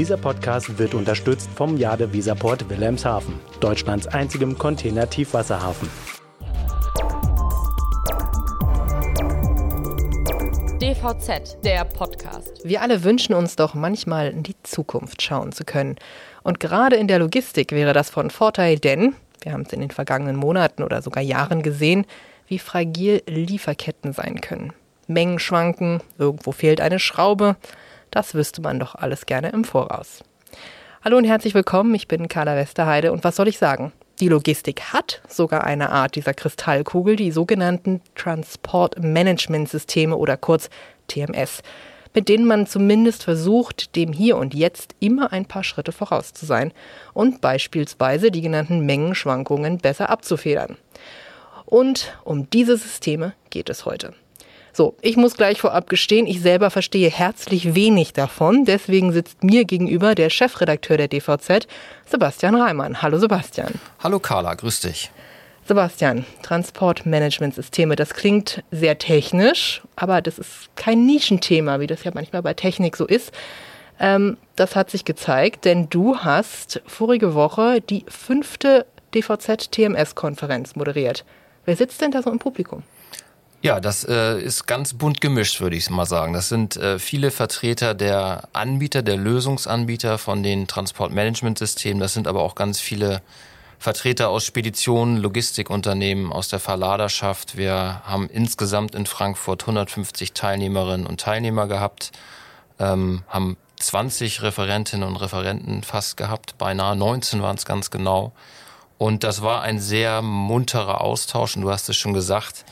Dieser Podcast wird unterstützt vom Jade Visaport Wilhelmshaven, Deutschlands einzigem Container-Tiefwasserhafen. DVZ, der Podcast. Wir alle wünschen uns doch manchmal in die Zukunft schauen zu können. Und gerade in der Logistik wäre das von Vorteil, denn wir haben es in den vergangenen Monaten oder sogar Jahren gesehen, wie fragil Lieferketten sein können. Mengen schwanken, irgendwo fehlt eine Schraube. Das wüsste man doch alles gerne im Voraus. Hallo und herzlich willkommen, ich bin Carla Westerheide und was soll ich sagen? Die Logistik hat sogar eine Art dieser Kristallkugel, die sogenannten Transport Management Systeme oder kurz TMS, mit denen man zumindest versucht, dem Hier und Jetzt immer ein paar Schritte voraus zu sein und beispielsweise die genannten Mengenschwankungen besser abzufedern. Und um diese Systeme geht es heute. So, ich muss gleich vorab gestehen, ich selber verstehe herzlich wenig davon. Deswegen sitzt mir gegenüber der Chefredakteur der DVZ, Sebastian Reimann. Hallo Sebastian. Hallo Carla, grüß dich. Sebastian, Transportmanagementsysteme, das klingt sehr technisch, aber das ist kein Nischenthema, wie das ja manchmal bei Technik so ist. Ähm, das hat sich gezeigt, denn du hast vorige Woche die fünfte DVZ-TMS-Konferenz moderiert. Wer sitzt denn da so im Publikum? Ja, das äh, ist ganz bunt gemischt, würde ich mal sagen. Das sind äh, viele Vertreter der Anbieter, der Lösungsanbieter von den Transportmanagementsystemen. Das sind aber auch ganz viele Vertreter aus Speditionen, Logistikunternehmen, aus der Verladerschaft. Wir haben insgesamt in Frankfurt 150 Teilnehmerinnen und Teilnehmer gehabt, ähm, haben 20 Referentinnen und Referenten fast gehabt, beinahe 19 waren es ganz genau. Und das war ein sehr munterer Austausch und du hast es schon gesagt,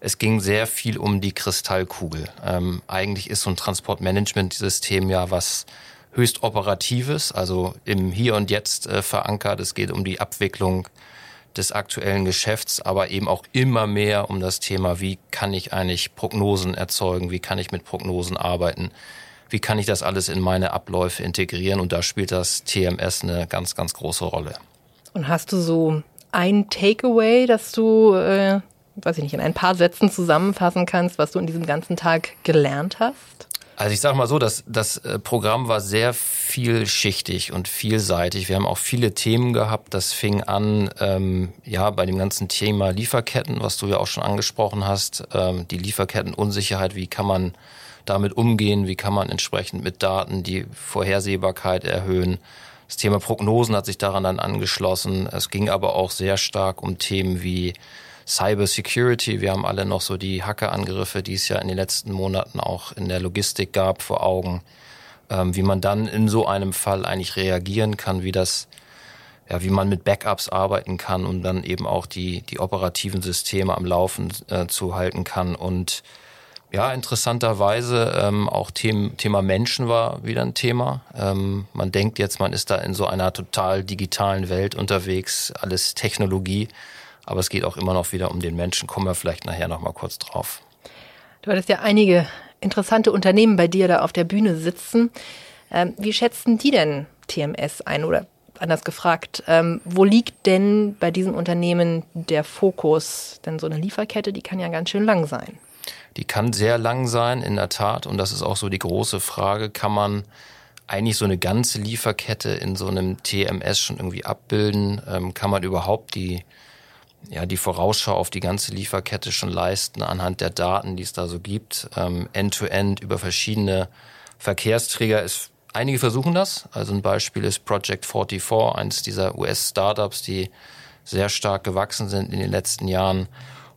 es ging sehr viel um die Kristallkugel. Ähm, eigentlich ist so ein Transportmanagementsystem ja was höchst operatives, also im Hier und Jetzt äh, verankert. Es geht um die Abwicklung des aktuellen Geschäfts, aber eben auch immer mehr um das Thema, wie kann ich eigentlich Prognosen erzeugen, wie kann ich mit Prognosen arbeiten, wie kann ich das alles in meine Abläufe integrieren und da spielt das TMS eine ganz, ganz große Rolle. Und hast du so ein Takeaway, das du äh, weiß ich nicht, in ein paar Sätzen zusammenfassen kannst, was du in diesem ganzen Tag gelernt hast? Also ich sage mal so, das, das äh, Programm war sehr vielschichtig und vielseitig. Wir haben auch viele Themen gehabt. Das fing an, ähm, ja, bei dem ganzen Thema Lieferketten, was du ja auch schon angesprochen hast. Ähm, die Lieferkettenunsicherheit, wie kann man damit umgehen? Wie kann man entsprechend mit Daten die Vorhersehbarkeit erhöhen? Das Thema Prognosen hat sich daran dann angeschlossen. Es ging aber auch sehr stark um Themen wie Cyber Security. Wir haben alle noch so die Hackerangriffe, die es ja in den letzten Monaten auch in der Logistik gab, vor Augen. Ähm, wie man dann in so einem Fall eigentlich reagieren kann, wie das, ja, wie man mit Backups arbeiten kann und dann eben auch die, die operativen Systeme am Laufen äh, zu halten kann. Und ja, interessanterweise ähm, auch Themen, Thema Menschen war wieder ein Thema. Ähm, man denkt jetzt, man ist da in so einer total digitalen Welt unterwegs, alles Technologie. Aber es geht auch immer noch wieder um den Menschen. Kommen wir vielleicht nachher noch mal kurz drauf. Du hattest ja einige interessante Unternehmen bei dir da auf der Bühne sitzen. Ähm, wie schätzen die denn TMS ein oder anders gefragt, ähm, wo liegt denn bei diesen Unternehmen der Fokus? Denn so eine Lieferkette, die kann ja ganz schön lang sein. Die kann sehr lang sein, in der Tat. Und das ist auch so die große Frage, kann man eigentlich so eine ganze Lieferkette in so einem TMS schon irgendwie abbilden? Ähm, kann man überhaupt die ja, die Vorausschau auf die ganze Lieferkette schon leisten anhand der Daten, die es da so gibt. Ähm, End-to-End -End über verschiedene Verkehrsträger ist, einige versuchen das. Also ein Beispiel ist Project 44, eines dieser US-Startups, die sehr stark gewachsen sind in den letzten Jahren.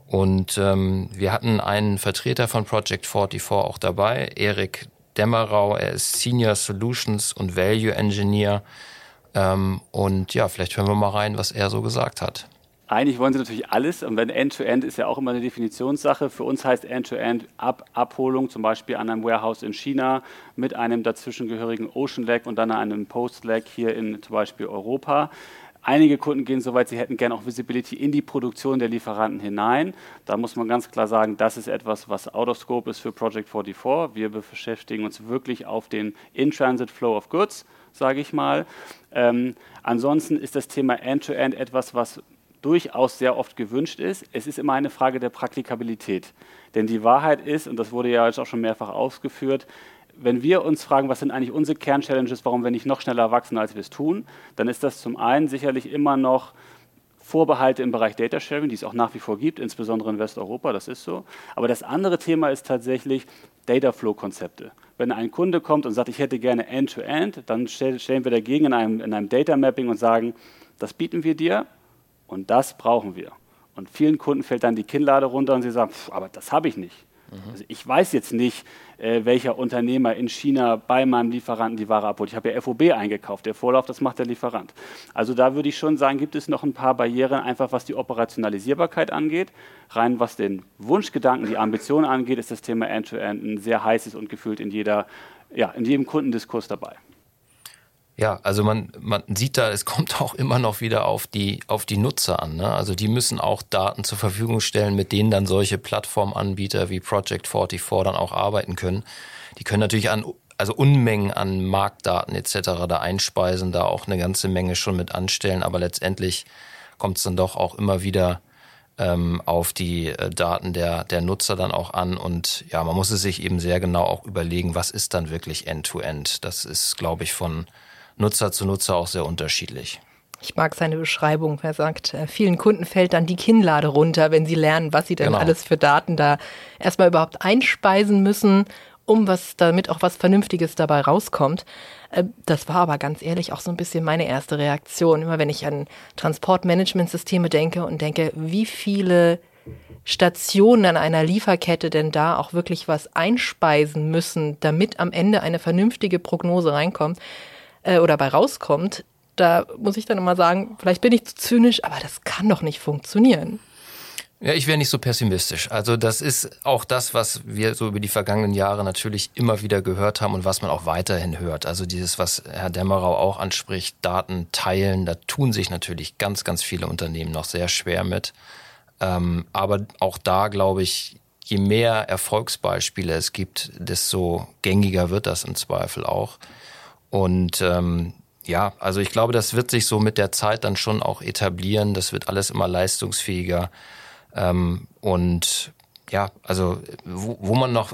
Und ähm, wir hatten einen Vertreter von Project 44 auch dabei, Erik Dämmerau. Er ist Senior Solutions und Value Engineer. Ähm, und ja, vielleicht hören wir mal rein, was er so gesagt hat. Eigentlich wollen sie natürlich alles. Und wenn End-to-End -End ist ja auch immer eine Definitionssache. Für uns heißt End-to-End -End Ab Abholung, zum Beispiel an einem Warehouse in China mit einem dazwischengehörigen Ocean Lag und dann einem Post Lag hier in zum Beispiel Europa. Einige Kunden gehen so weit, sie hätten gerne auch Visibility in die Produktion der Lieferanten hinein. Da muss man ganz klar sagen, das ist etwas, was out of scope ist für Project 44. Wir beschäftigen uns wirklich auf den In-Transit Flow of Goods, sage ich mal. Ähm, ansonsten ist das Thema End-to-End -End etwas, was durchaus sehr oft gewünscht ist. Es ist immer eine Frage der Praktikabilität. Denn die Wahrheit ist, und das wurde ja jetzt auch schon mehrfach ausgeführt, wenn wir uns fragen, was sind eigentlich unsere Kernchallenges, warum wir nicht noch schneller wachsen, als wir es tun, dann ist das zum einen sicherlich immer noch Vorbehalte im Bereich Data Sharing, die es auch nach wie vor gibt, insbesondere in Westeuropa, das ist so. Aber das andere Thema ist tatsächlich Data Flow Konzepte. Wenn ein Kunde kommt und sagt, ich hätte gerne End-to-End, -End, dann stellen wir dagegen in einem, in einem Data Mapping und sagen, das bieten wir dir und das brauchen wir. Und vielen Kunden fällt dann die Kinnlade runter und sie sagen, aber das habe ich nicht. Mhm. Also ich weiß jetzt nicht, äh, welcher Unternehmer in China bei meinem Lieferanten die Ware abholt. Ich habe ja FOB eingekauft. Der Vorlauf, das macht der Lieferant. Also da würde ich schon sagen, gibt es noch ein paar Barrieren, einfach was die Operationalisierbarkeit angeht. Rein was den Wunschgedanken, die Ambition angeht, ist das Thema End-to-End -End ein sehr heißes und gefühlt in, jeder, ja, in jedem Kundendiskurs dabei. Ja, also man, man sieht da, es kommt auch immer noch wieder auf die, auf die Nutzer an. Ne? Also die müssen auch Daten zur Verfügung stellen, mit denen dann solche Plattformanbieter wie Project 44 dann auch arbeiten können. Die können natürlich an, also Unmengen an Marktdaten etc. da einspeisen, da auch eine ganze Menge schon mit anstellen, aber letztendlich kommt es dann doch auch immer wieder ähm, auf die äh, Daten der, der Nutzer dann auch an. Und ja, man muss es sich eben sehr genau auch überlegen, was ist dann wirklich End-to-End. -End. Das ist, glaube ich, von Nutzer zu Nutzer auch sehr unterschiedlich. Ich mag seine Beschreibung. Er sagt, äh, vielen Kunden fällt dann die Kinnlade runter, wenn sie lernen, was sie denn genau. alles für Daten da erstmal überhaupt einspeisen müssen, um was, damit auch was Vernünftiges dabei rauskommt. Äh, das war aber ganz ehrlich auch so ein bisschen meine erste Reaktion. Immer wenn ich an Transportmanagementsysteme denke und denke, wie viele Stationen an einer Lieferkette denn da auch wirklich was einspeisen müssen, damit am Ende eine vernünftige Prognose reinkommt äh, oder bei rauskommt, da muss ich dann immer sagen, vielleicht bin ich zu zynisch, aber das kann doch nicht funktionieren. Ja, ich wäre nicht so pessimistisch. Also das ist auch das, was wir so über die vergangenen Jahre natürlich immer wieder gehört haben und was man auch weiterhin hört. Also dieses, was Herr Dämmerau auch anspricht, Daten teilen, da tun sich natürlich ganz, ganz viele Unternehmen noch sehr schwer mit. Ähm, aber auch da glaube ich, je mehr Erfolgsbeispiele es gibt, desto gängiger wird das im Zweifel auch. Und ähm, ja, also ich glaube, das wird sich so mit der Zeit dann schon auch etablieren. Das wird alles immer leistungsfähiger. Ähm, und ja, also wo, wo man noch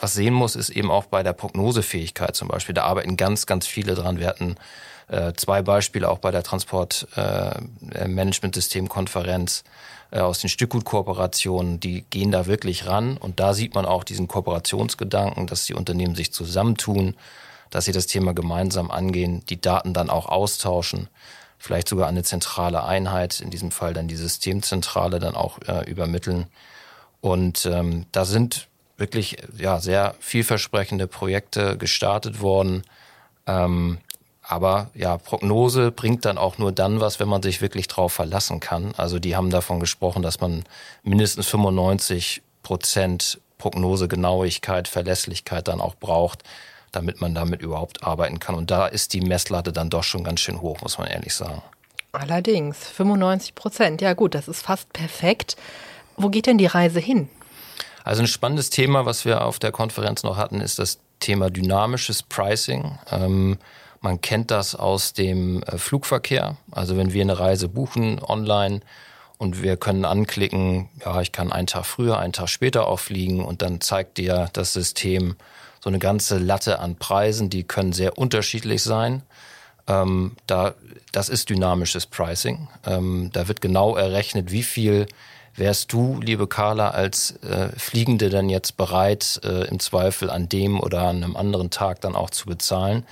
was sehen muss, ist eben auch bei der Prognosefähigkeit zum Beispiel. Da arbeiten ganz, ganz viele dran. Wir hatten äh, zwei Beispiele auch bei der Transportmanagementsystem-Konferenz äh, äh, aus den Stückgutkooperationen. Die gehen da wirklich ran und da sieht man auch diesen Kooperationsgedanken, dass die Unternehmen sich zusammentun dass sie das Thema gemeinsam angehen, die Daten dann auch austauschen, vielleicht sogar eine zentrale Einheit, in diesem Fall dann die Systemzentrale, dann auch äh, übermitteln. Und ähm, da sind wirklich ja sehr vielversprechende Projekte gestartet worden. Ähm, aber ja, Prognose bringt dann auch nur dann was, wenn man sich wirklich drauf verlassen kann. Also die haben davon gesprochen, dass man mindestens 95 Prozent Prognosegenauigkeit, Verlässlichkeit dann auch braucht, damit man damit überhaupt arbeiten kann. Und da ist die Messlatte dann doch schon ganz schön hoch, muss man ehrlich sagen. Allerdings, 95 Prozent. Ja gut, das ist fast perfekt. Wo geht denn die Reise hin? Also ein spannendes Thema, was wir auf der Konferenz noch hatten, ist das Thema dynamisches Pricing. Ähm, man kennt das aus dem äh, Flugverkehr. Also wenn wir eine Reise buchen online und wir können anklicken, ja, ich kann einen Tag früher, einen Tag später auch fliegen und dann zeigt dir das System, so eine ganze Latte an Preisen, die können sehr unterschiedlich sein. Ähm, da, das ist dynamisches Pricing. Ähm, da wird genau errechnet, wie viel wärst du, liebe Carla, als äh, Fliegende denn jetzt bereit, äh, im Zweifel an dem oder an einem anderen Tag dann auch zu bezahlen.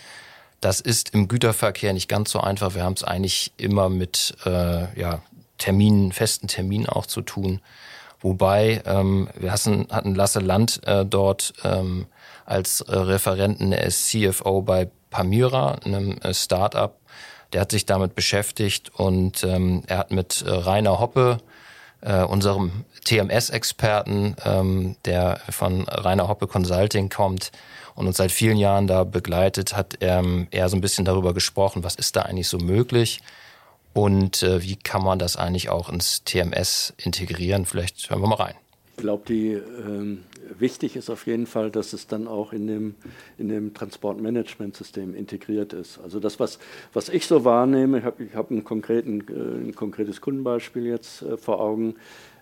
Das ist im Güterverkehr nicht ganz so einfach. Wir haben es eigentlich immer mit äh, ja, Terminen, festen Terminen auch zu tun. Wobei ähm, wir hatten, hatten Lasse Land äh, dort ähm, als äh, Referenten, er ist CFO bei Pamira, einem äh, Startup. Der hat sich damit beschäftigt und ähm, er hat mit äh, Rainer Hoppe, äh, unserem TMS-Experten, ähm, der von Rainer Hoppe Consulting kommt und uns seit vielen Jahren da begleitet, hat ähm, er so ein bisschen darüber gesprochen, was ist da eigentlich so möglich und äh, wie kann man das eigentlich auch ins TMS integrieren. Vielleicht hören wir mal rein. Glaube, die ähm, wichtig ist auf jeden Fall, dass es dann auch in dem, in dem Transportmanagementsystem integriert ist. Also das, was, was ich so wahrnehme, ich habe hab ein, äh, ein konkretes Kundenbeispiel jetzt äh, vor Augen.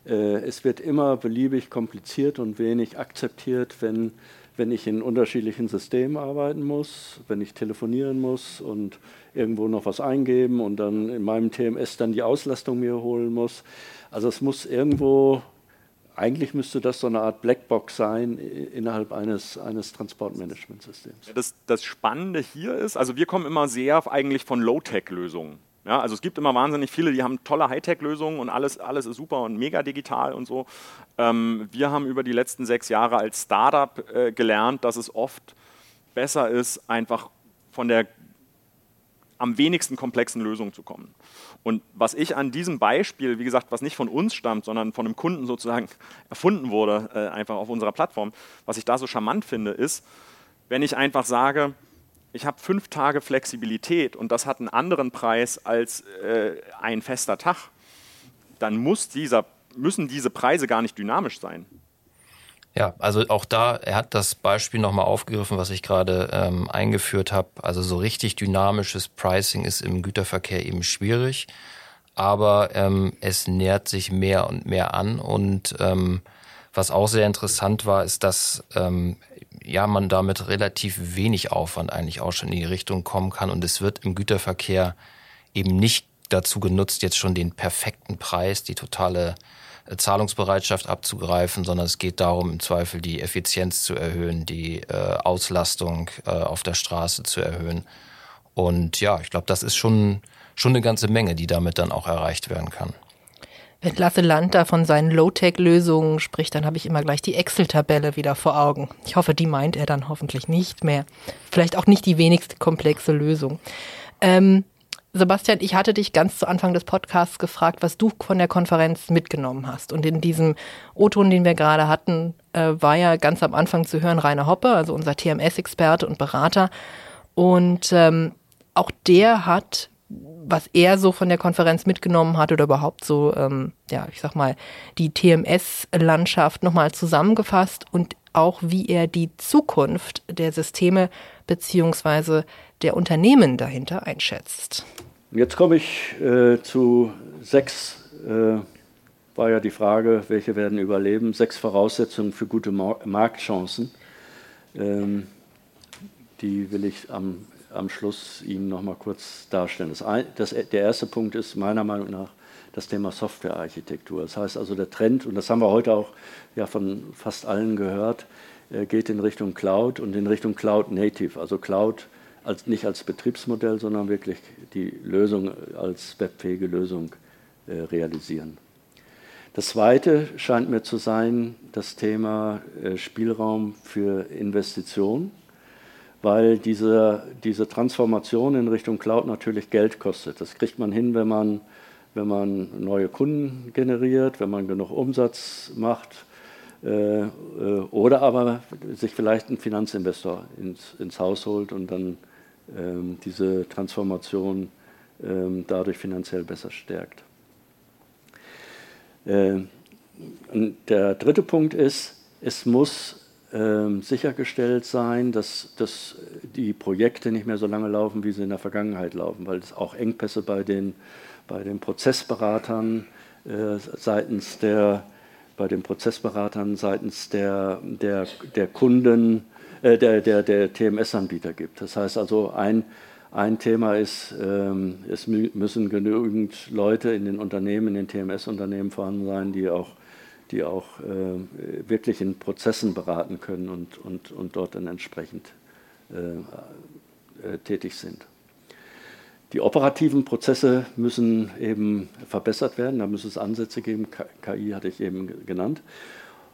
Äh, es wird immer beliebig kompliziert und wenig akzeptiert, wenn wenn ich in unterschiedlichen Systemen arbeiten muss, wenn ich telefonieren muss und irgendwo noch was eingeben und dann in meinem TMS dann die Auslastung mir holen muss. Also es muss irgendwo, eigentlich müsste das so eine Art Blackbox sein innerhalb eines, eines Transportmanagementsystems. Das, das Spannende hier ist, also wir kommen immer sehr eigentlich von Low-Tech-Lösungen. Ja, also es gibt immer wahnsinnig viele, die haben tolle Hightech-Lösungen und alles, alles ist super und mega digital und so. Ähm, wir haben über die letzten sechs Jahre als Startup äh, gelernt, dass es oft besser ist, einfach von der am wenigsten komplexen Lösung zu kommen. Und was ich an diesem Beispiel, wie gesagt, was nicht von uns stammt, sondern von einem Kunden sozusagen erfunden wurde, äh, einfach auf unserer Plattform, was ich da so charmant finde, ist, wenn ich einfach sage, ich habe fünf Tage Flexibilität und das hat einen anderen Preis als äh, ein fester Tag, dann muss dieser, müssen diese Preise gar nicht dynamisch sein. Ja, also auch da, er hat das Beispiel nochmal aufgegriffen, was ich gerade ähm, eingeführt habe. Also so richtig dynamisches Pricing ist im Güterverkehr eben schwierig, aber ähm, es nähert sich mehr und mehr an und ähm, was auch sehr interessant war, ist, dass ähm, ja, man damit relativ wenig Aufwand eigentlich auch schon in die Richtung kommen kann. Und es wird im Güterverkehr eben nicht dazu genutzt, jetzt schon den perfekten Preis, die totale Zahlungsbereitschaft abzugreifen, sondern es geht darum, im Zweifel die Effizienz zu erhöhen, die äh, Auslastung äh, auf der Straße zu erhöhen. Und ja, ich glaube, das ist schon, schon eine ganze Menge, die damit dann auch erreicht werden kann. Wenn Lasse Land da von seinen Low-Tech-Lösungen spricht, dann habe ich immer gleich die Excel-Tabelle wieder vor Augen. Ich hoffe, die meint er dann hoffentlich nicht mehr. Vielleicht auch nicht die wenigste komplexe Lösung. Ähm, Sebastian, ich hatte dich ganz zu Anfang des Podcasts gefragt, was du von der Konferenz mitgenommen hast. Und in diesem O-Ton, den wir gerade hatten, äh, war ja ganz am Anfang zu hören Rainer Hoppe, also unser TMS-Experte und Berater. Und ähm, auch der hat was er so von der Konferenz mitgenommen hat oder überhaupt so, ähm, ja, ich sag mal, die TMS-Landschaft nochmal zusammengefasst und auch wie er die Zukunft der Systeme beziehungsweise der Unternehmen dahinter einschätzt. Jetzt komme ich äh, zu sechs, äh, war ja die Frage, welche werden überleben, sechs Voraussetzungen für gute Marktchancen. Ähm, die will ich am am Schluss Ihnen noch mal kurz darstellen. Das ein, das, der erste Punkt ist meiner Meinung nach das Thema Softwarearchitektur. Das heißt also, der Trend, und das haben wir heute auch ja von fast allen gehört, äh, geht in Richtung Cloud und in Richtung Cloud Native, also Cloud als, nicht als Betriebsmodell, sondern wirklich die Lösung als webfähige Lösung äh, realisieren. Das zweite scheint mir zu sein das Thema äh, Spielraum für Investitionen weil diese, diese Transformation in Richtung Cloud natürlich Geld kostet. Das kriegt man hin, wenn man, wenn man neue Kunden generiert, wenn man genug Umsatz macht oder aber sich vielleicht einen Finanzinvestor ins, ins Haus holt und dann ähm, diese Transformation ähm, dadurch finanziell besser stärkt. Äh, der dritte Punkt ist, es muss ähm, sichergestellt sein, dass, dass die Projekte nicht mehr so lange laufen, wie sie in der Vergangenheit laufen, weil es auch Engpässe bei den, bei den Prozessberatern äh, seitens der bei den Prozessberatern seitens der, der, der Kunden, äh, der, der, der TMS-Anbieter gibt. Das heißt also, ein, ein Thema ist, ähm, es müssen genügend Leute in den Unternehmen, in den TMS-Unternehmen vorhanden sein, die auch die auch äh, wirklich in Prozessen beraten können und, und, und dort dann entsprechend äh, äh, tätig sind. Die operativen Prozesse müssen eben verbessert werden, da muss es Ansätze geben, KI hatte ich eben genannt.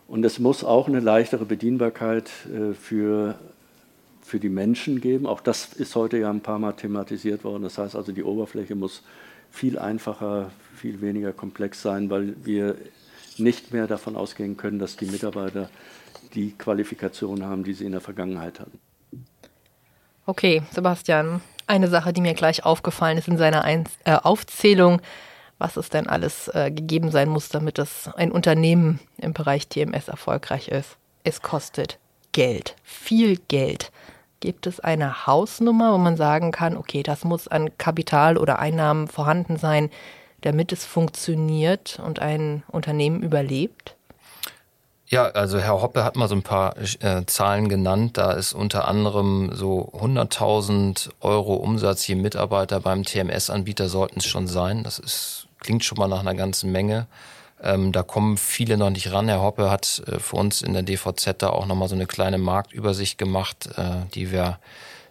Und es muss auch eine leichtere Bedienbarkeit äh, für, für die Menschen geben. Auch das ist heute ja ein paar Mal thematisiert worden. Das heißt also, die Oberfläche muss viel einfacher, viel weniger komplex sein, weil wir nicht mehr davon ausgehen können, dass die Mitarbeiter die Qualifikation haben, die sie in der Vergangenheit hatten. Okay, Sebastian, eine Sache, die mir gleich aufgefallen ist in seiner Ein äh, Aufzählung, was es denn alles äh, gegeben sein muss, damit das ein Unternehmen im Bereich TMS erfolgreich ist. Es kostet Geld, viel Geld. Gibt es eine Hausnummer, wo man sagen kann, okay, das muss an Kapital oder Einnahmen vorhanden sein, damit es funktioniert und ein Unternehmen überlebt? Ja, also Herr Hoppe hat mal so ein paar äh, Zahlen genannt. Da ist unter anderem so 100.000 Euro Umsatz je Mitarbeiter beim TMS-Anbieter sollten es schon sein. Das ist, klingt schon mal nach einer ganzen Menge. Ähm, da kommen viele noch nicht ran. Herr Hoppe hat äh, für uns in der DVZ da auch nochmal so eine kleine Marktübersicht gemacht, äh, die wir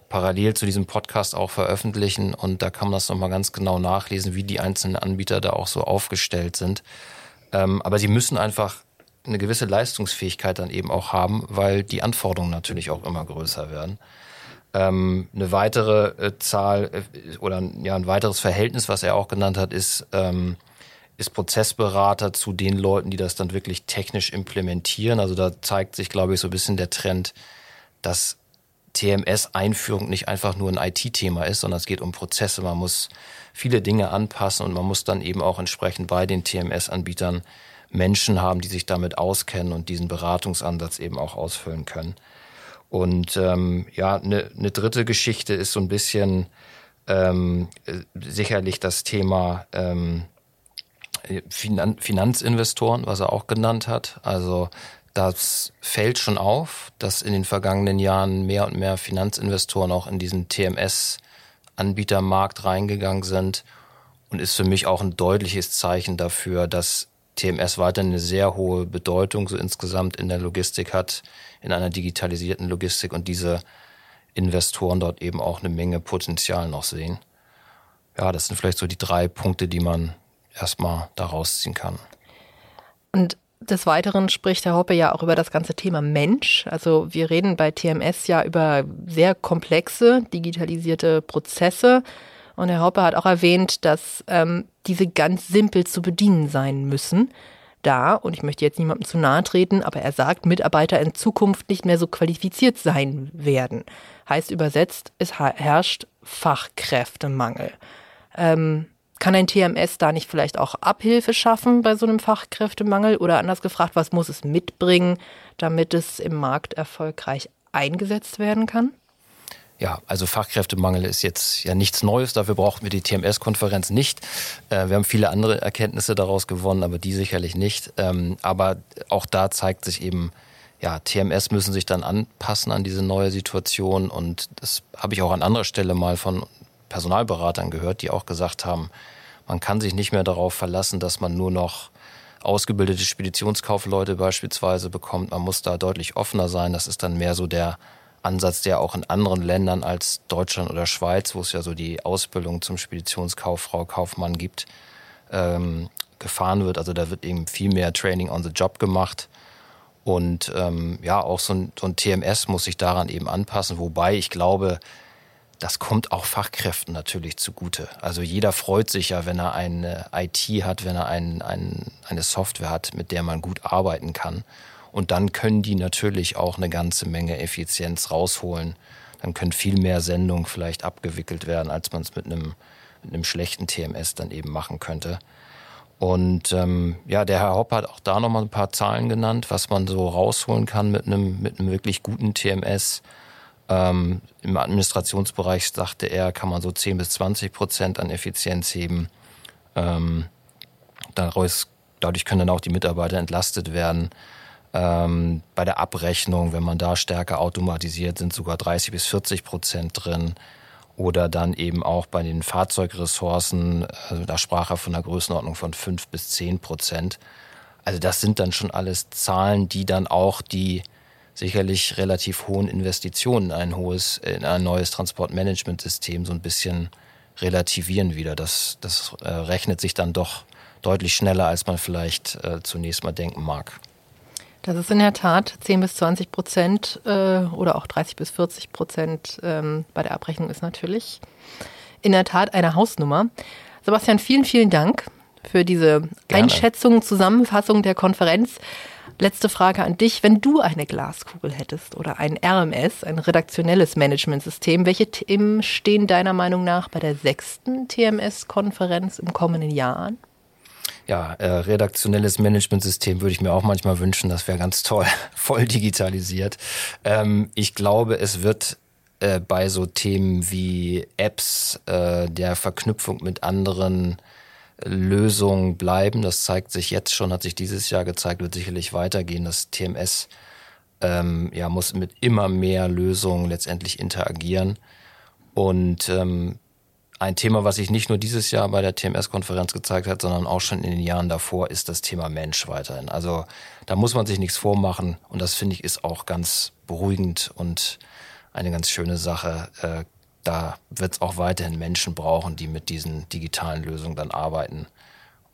parallel zu diesem Podcast auch veröffentlichen. Und da kann man das nochmal ganz genau nachlesen, wie die einzelnen Anbieter da auch so aufgestellt sind. Ähm, aber sie müssen einfach eine gewisse Leistungsfähigkeit dann eben auch haben, weil die Anforderungen natürlich auch immer größer werden. Ähm, eine weitere äh, Zahl äh, oder ja, ein weiteres Verhältnis, was er auch genannt hat, ist, ähm, ist Prozessberater zu den Leuten, die das dann wirklich technisch implementieren. Also da zeigt sich, glaube ich, so ein bisschen der Trend, dass TMS-Einführung nicht einfach nur ein IT-Thema ist, sondern es geht um Prozesse. Man muss viele Dinge anpassen und man muss dann eben auch entsprechend bei den TMS-Anbietern Menschen haben, die sich damit auskennen und diesen Beratungsansatz eben auch ausfüllen können. Und ähm, ja, eine ne dritte Geschichte ist so ein bisschen ähm, sicherlich das Thema ähm, Finan Finanzinvestoren, was er auch genannt hat. Also das fällt schon auf, dass in den vergangenen Jahren mehr und mehr Finanzinvestoren auch in diesen TMS-Anbietermarkt reingegangen sind und ist für mich auch ein deutliches Zeichen dafür, dass TMS weiterhin eine sehr hohe Bedeutung so insgesamt in der Logistik hat, in einer digitalisierten Logistik und diese Investoren dort eben auch eine Menge Potenzial noch sehen. Ja, das sind vielleicht so die drei Punkte, die man erstmal da rausziehen kann. Und des Weiteren spricht Herr Hoppe ja auch über das ganze Thema Mensch. Also wir reden bei TMS ja über sehr komplexe digitalisierte Prozesse. Und Herr Hoppe hat auch erwähnt, dass ähm, diese ganz simpel zu bedienen sein müssen. Da, und ich möchte jetzt niemandem zu nahe treten, aber er sagt, Mitarbeiter in Zukunft nicht mehr so qualifiziert sein werden. Heißt übersetzt, es herrscht Fachkräftemangel. Ähm, kann ein TMS da nicht vielleicht auch Abhilfe schaffen bei so einem Fachkräftemangel? Oder anders gefragt, was muss es mitbringen, damit es im Markt erfolgreich eingesetzt werden kann? Ja, also Fachkräftemangel ist jetzt ja nichts Neues. Dafür brauchen wir die TMS-Konferenz nicht. Äh, wir haben viele andere Erkenntnisse daraus gewonnen, aber die sicherlich nicht. Ähm, aber auch da zeigt sich eben, ja, TMS müssen sich dann anpassen an diese neue Situation. Und das habe ich auch an anderer Stelle mal von Personalberatern gehört, die auch gesagt haben, man kann sich nicht mehr darauf verlassen, dass man nur noch ausgebildete Speditionskaufleute beispielsweise bekommt. Man muss da deutlich offener sein. Das ist dann mehr so der Ansatz, der auch in anderen Ländern als Deutschland oder Schweiz, wo es ja so die Ausbildung zum Speditionskauffrau, Kaufmann gibt, ähm, gefahren wird. Also da wird eben viel mehr Training on the Job gemacht. Und ähm, ja, auch so ein, so ein TMS muss sich daran eben anpassen, wobei ich glaube, das kommt auch Fachkräften natürlich zugute. Also jeder freut sich ja, wenn er eine IT hat, wenn er ein, ein, eine Software hat, mit der man gut arbeiten kann. Und dann können die natürlich auch eine ganze Menge Effizienz rausholen. Dann können viel mehr Sendungen vielleicht abgewickelt werden, als man es mit einem, mit einem schlechten TMS dann eben machen könnte. Und ähm, ja, der Herr Hopp hat auch da nochmal ein paar Zahlen genannt, was man so rausholen kann mit einem, mit einem wirklich guten TMS. Ähm, Im Administrationsbereich, sagte er, kann man so 10 bis 20 Prozent an Effizienz heben. Ähm, daraus, dadurch können dann auch die Mitarbeiter entlastet werden. Ähm, bei der Abrechnung, wenn man da stärker automatisiert, sind sogar 30 bis 40 Prozent drin. Oder dann eben auch bei den Fahrzeugressourcen, also da sprach er von einer Größenordnung von 5 bis 10 Prozent. Also das sind dann schon alles Zahlen, die dann auch die sicherlich relativ hohen Investitionen in ein hohes, in ein neues Transportmanagementsystem so ein bisschen relativieren wieder. Das, das äh, rechnet sich dann doch deutlich schneller, als man vielleicht äh, zunächst mal denken mag. Das ist in der Tat 10 bis 20 Prozent äh, oder auch 30 bis 40 Prozent ähm, bei der Abrechnung ist natürlich in der Tat eine Hausnummer. Sebastian, vielen, vielen Dank für diese Gerne. Einschätzung, Zusammenfassung der Konferenz. Letzte Frage an dich. Wenn du eine Glaskugel hättest oder ein RMS, ein redaktionelles Managementsystem, welche Themen stehen deiner Meinung nach bei der sechsten TMS-Konferenz im kommenden Jahr an? Ja, äh, redaktionelles Managementsystem würde ich mir auch manchmal wünschen. Das wäre ganz toll, voll digitalisiert. Ähm, ich glaube, es wird äh, bei so Themen wie Apps, äh, der Verknüpfung mit anderen Lösungen bleiben. Das zeigt sich jetzt schon, hat sich dieses Jahr gezeigt, wird sicherlich weitergehen. Das TMS ähm, ja, muss mit immer mehr Lösungen letztendlich interagieren. Und ähm, ein Thema, was sich nicht nur dieses Jahr bei der TMS-Konferenz gezeigt hat, sondern auch schon in den Jahren davor, ist das Thema Mensch weiterhin. Also da muss man sich nichts vormachen und das finde ich ist auch ganz beruhigend und eine ganz schöne Sache. Äh, da wird es auch weiterhin Menschen brauchen, die mit diesen digitalen Lösungen dann arbeiten.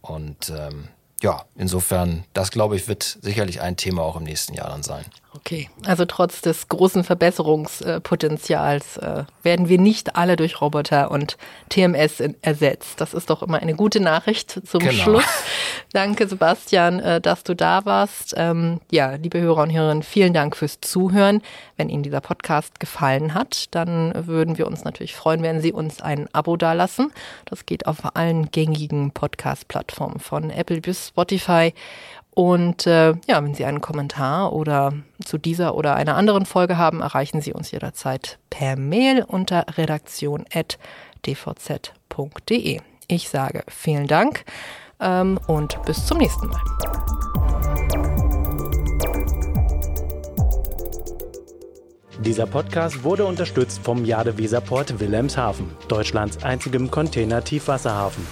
Und ähm, ja, insofern, das glaube ich, wird sicherlich ein Thema auch im nächsten Jahr dann sein. Okay, also trotz des großen Verbesserungspotenzials äh, werden wir nicht alle durch Roboter und TMS ersetzt. Das ist doch immer eine gute Nachricht zum genau. Schluss. Danke, Sebastian, äh, dass du da warst. Ähm, ja, liebe Hörer und Hörerinnen, vielen Dank fürs Zuhören. Wenn Ihnen dieser Podcast gefallen hat, dann würden wir uns natürlich freuen, wenn Sie uns ein Abo dalassen. Das geht auf allen gängigen Podcast-Plattformen von Apple bis Spotify. Und äh, ja, wenn Sie einen Kommentar oder zu dieser oder einer anderen Folge haben, erreichen Sie uns jederzeit per Mail unter redaktion.dvz.de. Ich sage vielen Dank ähm, und bis zum nächsten Mal. Dieser Podcast wurde unterstützt vom Jade Weserport Wilhelmshaven, Deutschlands einzigem Container-Tiefwasserhafen.